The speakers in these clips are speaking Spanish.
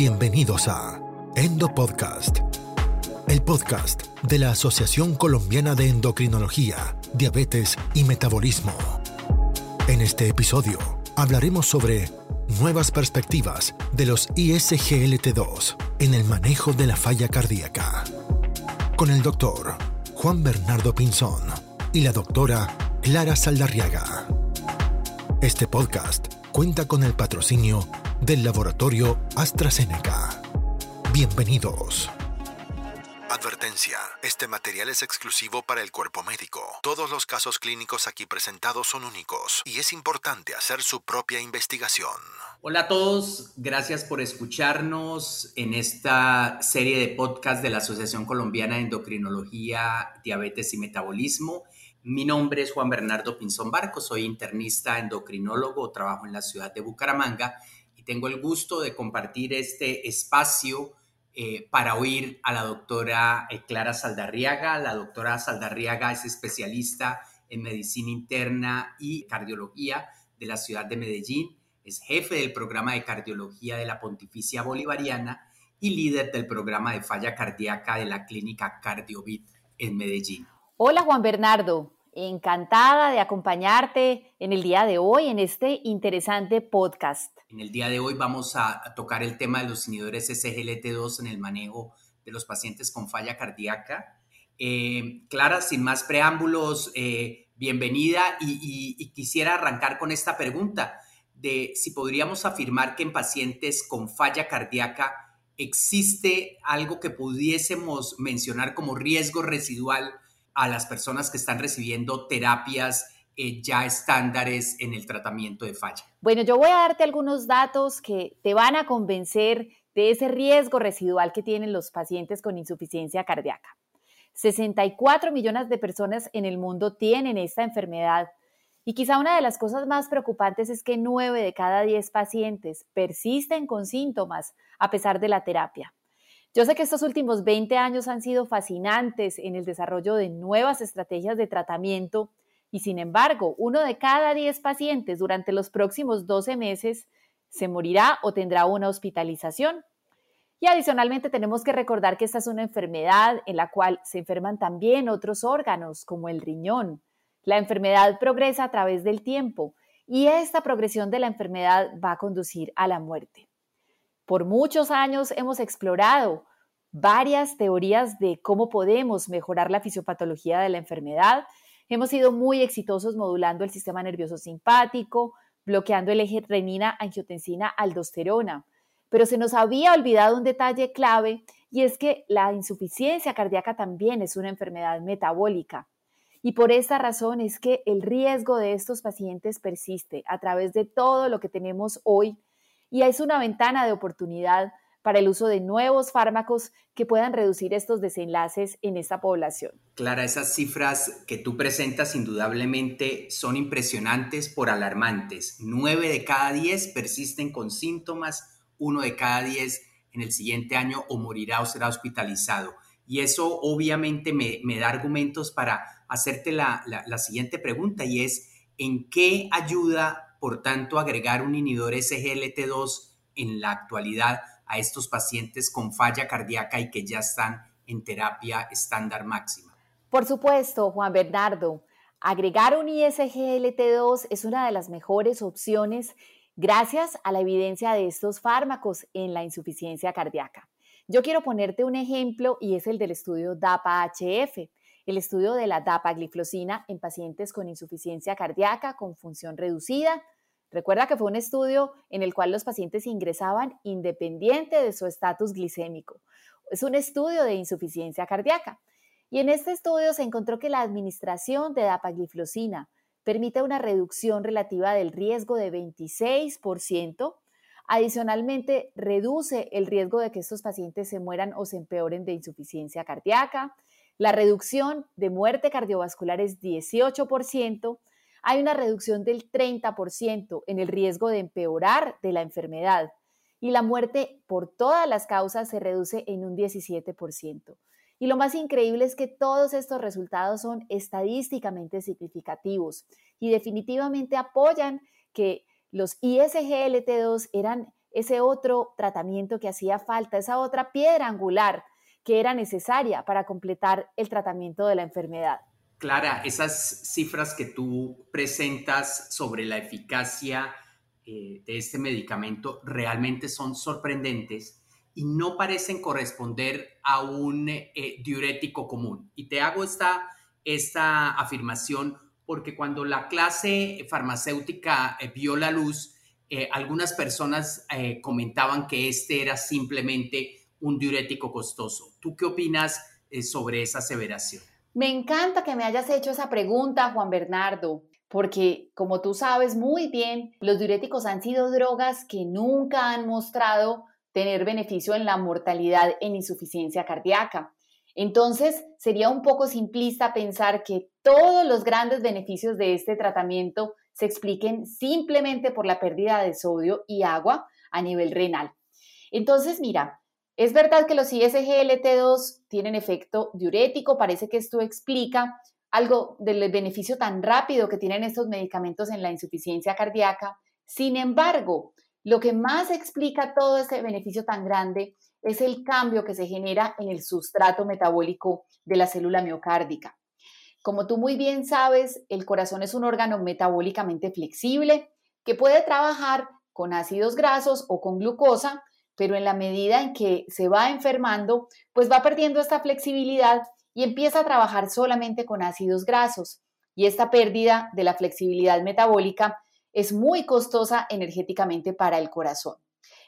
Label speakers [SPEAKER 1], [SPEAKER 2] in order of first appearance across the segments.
[SPEAKER 1] Bienvenidos a Endo Podcast, el podcast de la Asociación Colombiana de Endocrinología, Diabetes y Metabolismo. En este episodio hablaremos sobre nuevas perspectivas de los ISGLT2 en el manejo de la falla cardíaca. Con el doctor Juan Bernardo Pinzón y la doctora Clara Saldarriaga. Este podcast cuenta con el patrocinio del laboratorio AstraZeneca. Bienvenidos. Advertencia. Este material es exclusivo para el cuerpo médico. Todos los casos clínicos aquí presentados son únicos y es importante hacer su propia investigación.
[SPEAKER 2] Hola a todos, gracias por escucharnos en esta serie de podcast de la Asociación Colombiana de Endocrinología, Diabetes y Metabolismo. Mi nombre es Juan Bernardo Pinzón Barco, soy internista endocrinólogo, trabajo en la ciudad de Bucaramanga tengo el gusto de compartir este espacio eh, para oír a la doctora eh, Clara Saldarriaga. La doctora Saldarriaga es especialista en medicina interna y cardiología de la ciudad de Medellín, es jefe del programa de cardiología de la Pontificia Bolivariana y líder del programa de falla cardíaca de la clínica Cardiovit en Medellín.
[SPEAKER 3] Hola Juan Bernardo, encantada de acompañarte en el día de hoy en este interesante podcast.
[SPEAKER 2] En el día de hoy vamos a, tocar el tema de los inhibidores SGLT2 en el manejo de los pacientes con falla cardíaca. Eh, Clara, sin más preámbulos, eh, bienvenida y, y quisiera arrancar con esta pregunta de si podríamos afirmar que en pacientes con falla cardíaca existe algo que pudiésemos mencionar como riesgo residual a las personas que están recibiendo terapias eh, ya estándares en el tratamiento de falla?
[SPEAKER 3] Bueno, yo voy a darte algunos datos que te van a convencer de ese riesgo residual que tienen los pacientes con insuficiencia cardíaca. 64 millones de personas en el mundo tienen esta enfermedad y quizá una de las cosas más preocupantes es que 9 de cada 10 pacientes persisten con síntomas a pesar de la terapia. Yo sé que estos últimos 20 años han sido fascinantes en el desarrollo de nuevas estrategias de tratamiento y sin embargo, uno de cada 10 pacientes durante los próximos 12 meses se morirá o tendrá una hospitalización. Y adicionalmente tenemos que recordar que esta es una enfermedad en la cual se enferman también otros órganos como el riñón. La enfermedad progresa a través del tiempo y esta progresión de la enfermedad va a conducir a la muerte. Por muchos años hemos explorado varias teorías de cómo podemos mejorar la fisiopatología de la enfermedad. Hemos sido muy exitosos modulando el sistema nervioso simpático, bloqueando el eje renina-angiotensina-aldosterona. Pero se nos había olvidado un detalle clave y es que la insuficiencia cardíaca también es una enfermedad metabólica. Y por esta razón es que el riesgo de estos pacientes persiste a través de todo lo que tenemos hoy y es una ventana de oportunidad para el uso de nuevos fármacos que puedan reducir estos desenlaces en esta población.
[SPEAKER 2] Clara, esas cifras que tú presentas indudablemente son impresionantes por alarmantes. Nueve de cada diez persisten con síntomas, uno de cada diez en el siguiente año o morirá o será hospitalizado. Y eso obviamente me, da argumentos para hacerte la, siguiente pregunta y es, ¿en qué ayuda por tanto, agregar un inhibidor SGLT2 en la actualidad a estos pacientes con falla cardíaca y que ya están en terapia estándar máxima.
[SPEAKER 3] Por supuesto, Juan Bernardo, agregar un ISGLT2 es una de las mejores opciones gracias a la evidencia de estos fármacos en la insuficiencia cardíaca. Yo quiero ponerte un ejemplo y es el del estudio DAPA-HF el estudio de la dapagliflozina en pacientes con insuficiencia cardíaca con función reducida. Recuerda que fue un estudio en el cual los pacientes ingresaban independiente de su estatus glicémico. Es un estudio de insuficiencia cardíaca. Y en este estudio se encontró que la administración de dapagliflozina permite una reducción relativa del riesgo de 26%. Adicionalmente, reduce el riesgo de que estos pacientes se mueran o se empeoren de insuficiencia cardíaca. La reducción de muerte cardiovascular es 18%. Hay una reducción del 30% en el riesgo de empeorar de la enfermedad y la muerte por todas las causas se reduce en un 17%. Y lo más increíble es que todos estos resultados son estadísticamente significativos y definitivamente apoyan que los ISGLT2 eran ese otro tratamiento que hacía falta, esa otra piedra angular que era necesaria para completar el tratamiento de la enfermedad.
[SPEAKER 2] Clara, esas cifras que tú presentas sobre la eficacia eh, de este medicamento realmente son sorprendentes y no parecen corresponder a un eh, diurético común. Y te hago esta, esta afirmación porque cuando la clase farmacéutica eh, vio la luz, algunas personas comentaban que este era simplemente un diurético costoso. ¿Tú qué opinas sobre esa aseveración?
[SPEAKER 3] Me encanta que me hayas hecho esa pregunta, Juan Bernardo, porque como tú sabes muy bien, los diuréticos han sido drogas que nunca han mostrado tener beneficio en la mortalidad en insuficiencia cardíaca. Entonces, sería un poco simplista pensar que todos los grandes beneficios de este tratamiento se expliquen simplemente por la pérdida de sodio y agua a nivel renal. Entonces, mira, es verdad que los ISGLT2 tienen efecto diurético, parece que esto explica algo del beneficio tan rápido que tienen estos medicamentos en la insuficiencia cardíaca. Sin embargo, lo que más explica todo este beneficio tan grande es el cambio que se genera en el sustrato metabólico de la célula miocárdica. Como tú muy bien sabes, el corazón es un órgano metabólicamente flexible que puede trabajar con ácidos grasos o con glucosa pero en la medida en que se va enfermando, pues va perdiendo esta flexibilidad y empieza a trabajar solamente con ácidos grasos. Y esta pérdida de la flexibilidad metabólica es muy costosa energéticamente para el corazón.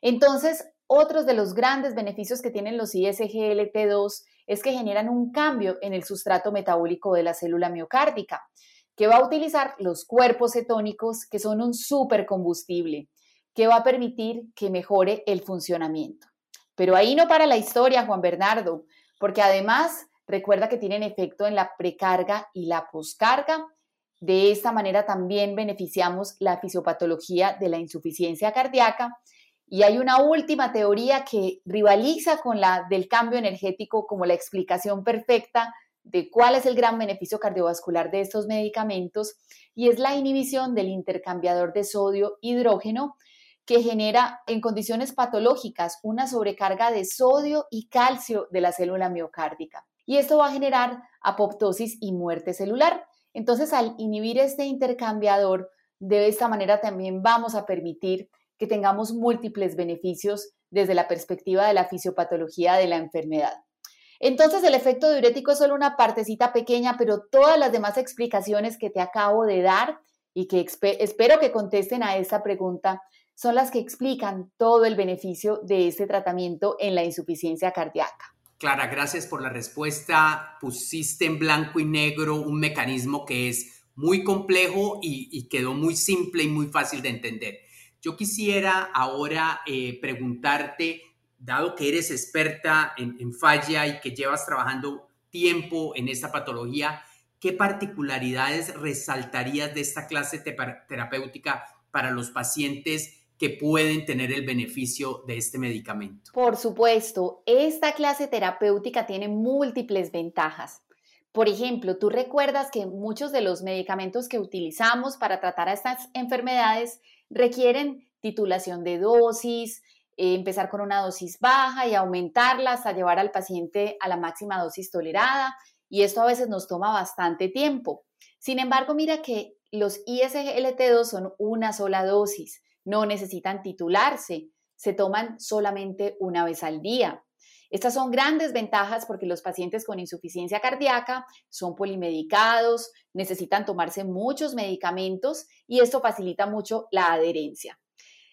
[SPEAKER 3] Entonces, otros de los grandes beneficios que tienen los ISGLT2 es que generan un cambio en el sustrato metabólico de la célula miocárdica, que va a utilizar los cuerpos cetónicos, que son un supercombustible que va a permitir que mejore el funcionamiento. Pero ahí no para la historia, Juan Bernardo, porque además recuerda que tienen efecto en la precarga y la poscarga. De esta manera también beneficiamos la fisiopatología de la insuficiencia cardíaca. Y hay una última teoría que rivaliza con la del cambio energético como la explicación perfecta de cuál es el gran beneficio cardiovascular de estos medicamentos y es la inhibición del intercambiador de sodio-hidrógeno que genera en condiciones patológicas una sobrecarga de sodio y calcio de la célula miocárdica. Y esto va a generar apoptosis y muerte celular. Entonces, al inhibir este intercambiador, de esta manera también vamos a permitir que tengamos múltiples beneficios desde la perspectiva de la fisiopatología de la enfermedad. Entonces, el efecto diurético es solo una partecita pequeña, pero todas las demás explicaciones que te acabo de dar y que espero que contesten a esta pregunta son las que explican todo el beneficio de este tratamiento en la insuficiencia cardíaca.
[SPEAKER 2] Clara, gracias por la respuesta. Pusiste en blanco y negro un mecanismo que es muy complejo y, quedó muy simple y muy fácil de entender. Yo quisiera ahora eh, preguntarte, dado que eres experta en, en falla y que llevas trabajando tiempo en esta patología, ¿qué particularidades resaltarías de esta clase terapéutica para los pacientes que pueden tener el beneficio de este medicamento?
[SPEAKER 3] Por supuesto, esta clase terapéutica tiene múltiples ventajas. Por ejemplo, tú recuerdas que muchos de los medicamentos que utilizamos para tratar a estas enfermedades requieren titulación de dosis, eh, empezar con una dosis baja y aumentarla hasta llevar al paciente a la máxima dosis tolerada. Y esto a veces nos toma bastante tiempo. Sin embargo, mira que los ISGLT2 son una sola dosis no necesitan titularse, se toman solamente una vez al día. Estas son grandes ventajas porque los pacientes con insuficiencia cardíaca son polimedicados, necesitan tomarse muchos medicamentos y esto facilita mucho la adherencia.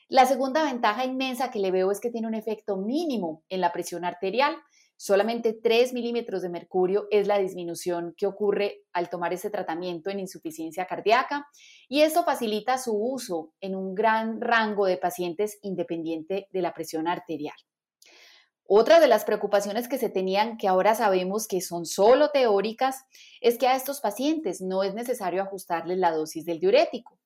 [SPEAKER 3] La segunda ventaja inmensa que le veo es que tiene un efecto mínimo en la presión arterial. Solamente 3 milímetros de mercurio es la disminución que ocurre al tomar ese tratamiento en insuficiencia cardíaca y esto facilita su uso en un gran rango de pacientes independiente de la presión arterial. Otra de las preocupaciones que se tenían, que ahora sabemos que son solo teóricas, es que a estos pacientes no es necesario ajustarles la dosis del diurético.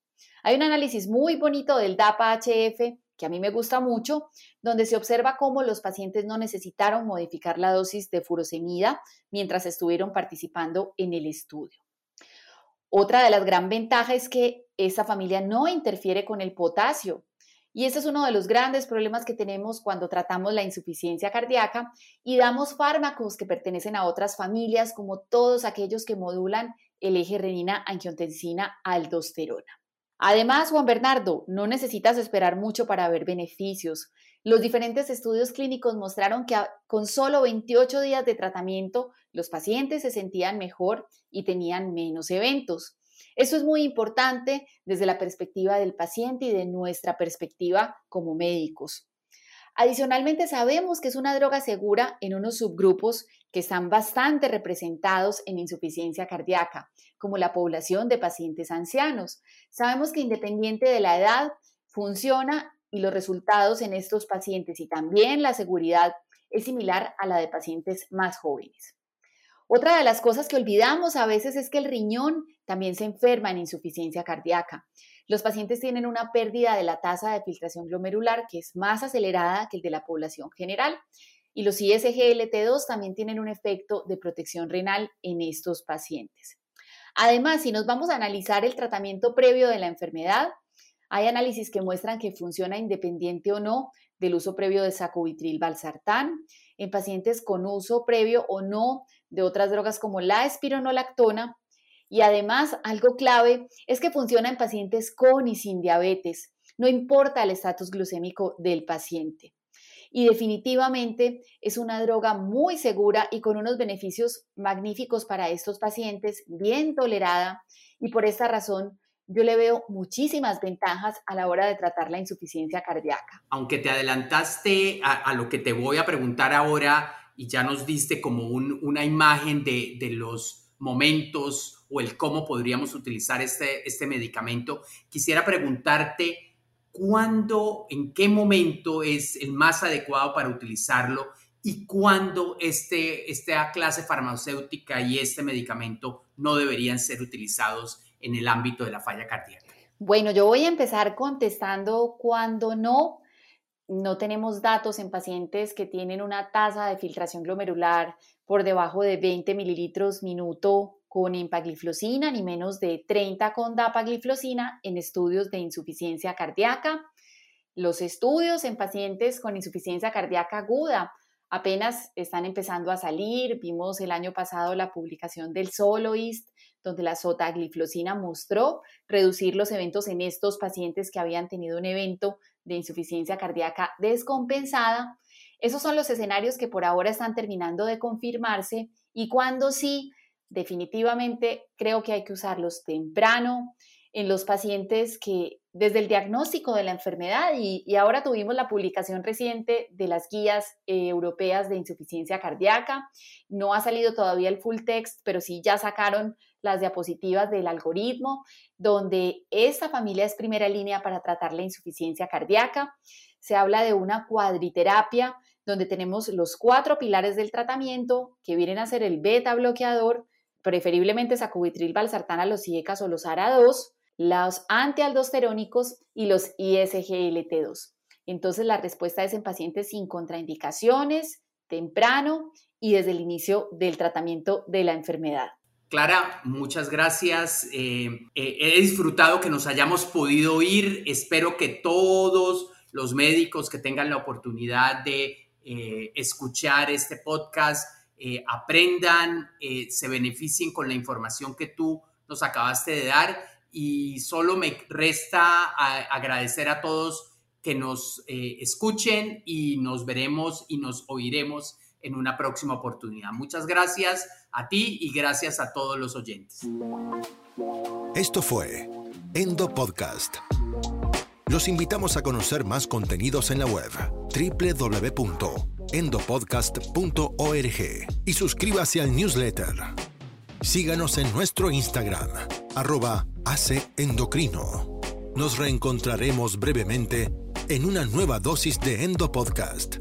[SPEAKER 3] Hay un análisis muy bonito del DAPA-HF que a mí me gusta mucho, donde se observa cómo los pacientes no necesitaron modificar la dosis de furosemida mientras estuvieron participando en el estudio. Otra de las gran ventajas es que esa familia no interfiere con el potasio. Y ese es uno de los grandes problemas que tenemos cuando tratamos la insuficiencia cardíaca y damos fármacos que pertenecen a otras familias, como todos aquellos que modulan el eje renina-angiotensina-aldosterona. Además, Juan Bernardo, no necesitas esperar mucho para ver beneficios. Los diferentes estudios clínicos mostraron que con solo 28 días de tratamiento los pacientes se sentían mejor y tenían menos eventos. Eso es muy importante desde la perspectiva del paciente y de nuestra perspectiva como médicos. Adicionalmente, sabemos que es una droga segura en unos subgrupos que están bastante representados en insuficiencia cardíaca, como la población de pacientes ancianos. Sabemos que independiente de la edad, funciona y los resultados en estos pacientes y también la seguridad es similar a la de pacientes más jóvenes. Otra de las cosas que olvidamos a veces es que el riñón también se enferma en insuficiencia cardíaca. Los pacientes tienen una pérdida de la tasa de filtración glomerular que es más acelerada que el de la población general y los ISGLT2 también tienen un efecto de protección renal en estos pacientes. Además, si nos vamos a analizar el tratamiento previo de la enfermedad, hay análisis que muestran que funciona independiente o no del uso previo de sacubitril valsartán en pacientes con uso previo o no de otras drogas como la espironolactona. Y además, algo clave es que funciona en pacientes con y sin diabetes, no importa el estatus glucémico del paciente. Y definitivamente es una droga muy segura y con unos beneficios magníficos para estos pacientes, bien tolerada y por esta razón yo le veo muchísimas ventajas a la hora de tratar la insuficiencia cardíaca.
[SPEAKER 2] Aunque te adelantaste a, lo que te voy a preguntar ahora y ya nos diste como una imagen de, los momentos o el cómo podríamos utilizar este, este medicamento, quisiera preguntarte cuándo, en qué momento es el más adecuado para utilizarlo y cuándo este, esta clase farmacéutica y este medicamento no deberían ser utilizados en el ámbito de la falla cardíaca?
[SPEAKER 3] Bueno, yo voy a empezar contestando cuando no. No tenemos datos en pacientes que tienen una tasa de filtración glomerular por debajo de 20 mililitros minuto con empagliflosina ni menos de 30 con dapagliflosina en estudios de insuficiencia cardíaca. Los estudios en pacientes con insuficiencia cardíaca aguda apenas están empezando a salir. Vimos el año pasado la publicación del Soloist, donde la sotagliflosina mostró reducir los eventos en estos pacientes que habían tenido un evento de insuficiencia cardíaca descompensada. Esos son los escenarios que por ahora están terminando de confirmarse y cuando sí, definitivamente creo que hay que usarlos temprano en los pacientes que desde el diagnóstico de la enfermedad y, ahora tuvimos la publicación reciente de las guías eh, europeas de insuficiencia cardíaca. No ha salido todavía el full text, pero sí ya sacaron las diapositivas del algoritmo, donde esta familia es primera línea para tratar la insuficiencia cardíaca. Se habla de una cuadriterapia donde tenemos los cuatro pilares del tratamiento que vienen a ser el beta bloqueador, preferiblemente sacubitril, valsartana, los IECAS o los ARA2, los antialdosterónicos y los ISGLT2. Entonces la respuesta es en pacientes sin contraindicaciones, temprano y desde el inicio del tratamiento de la enfermedad.
[SPEAKER 2] Clara, muchas gracias. Eh, eh, he disfrutado que nos hayamos podido oír. Espero que todos los médicos que tengan la oportunidad de eh, escuchar este podcast aprendan, se beneficien con la información que tú nos acabaste de dar. Y solo me resta agradecer a todos que nos escuchen y nos veremos y nos oiremos en una próxima oportunidad. Muchas gracias a ti y gracias a todos los oyentes.
[SPEAKER 1] Esto fue Endo Podcast. Los invitamos a conocer más contenidos en la web www.endopodcast.org y suscríbase al newsletter. Síganos en nuestro Instagram, arroba Endocrino. Nos reencontraremos brevemente en una nueva dosis de Endo Podcast.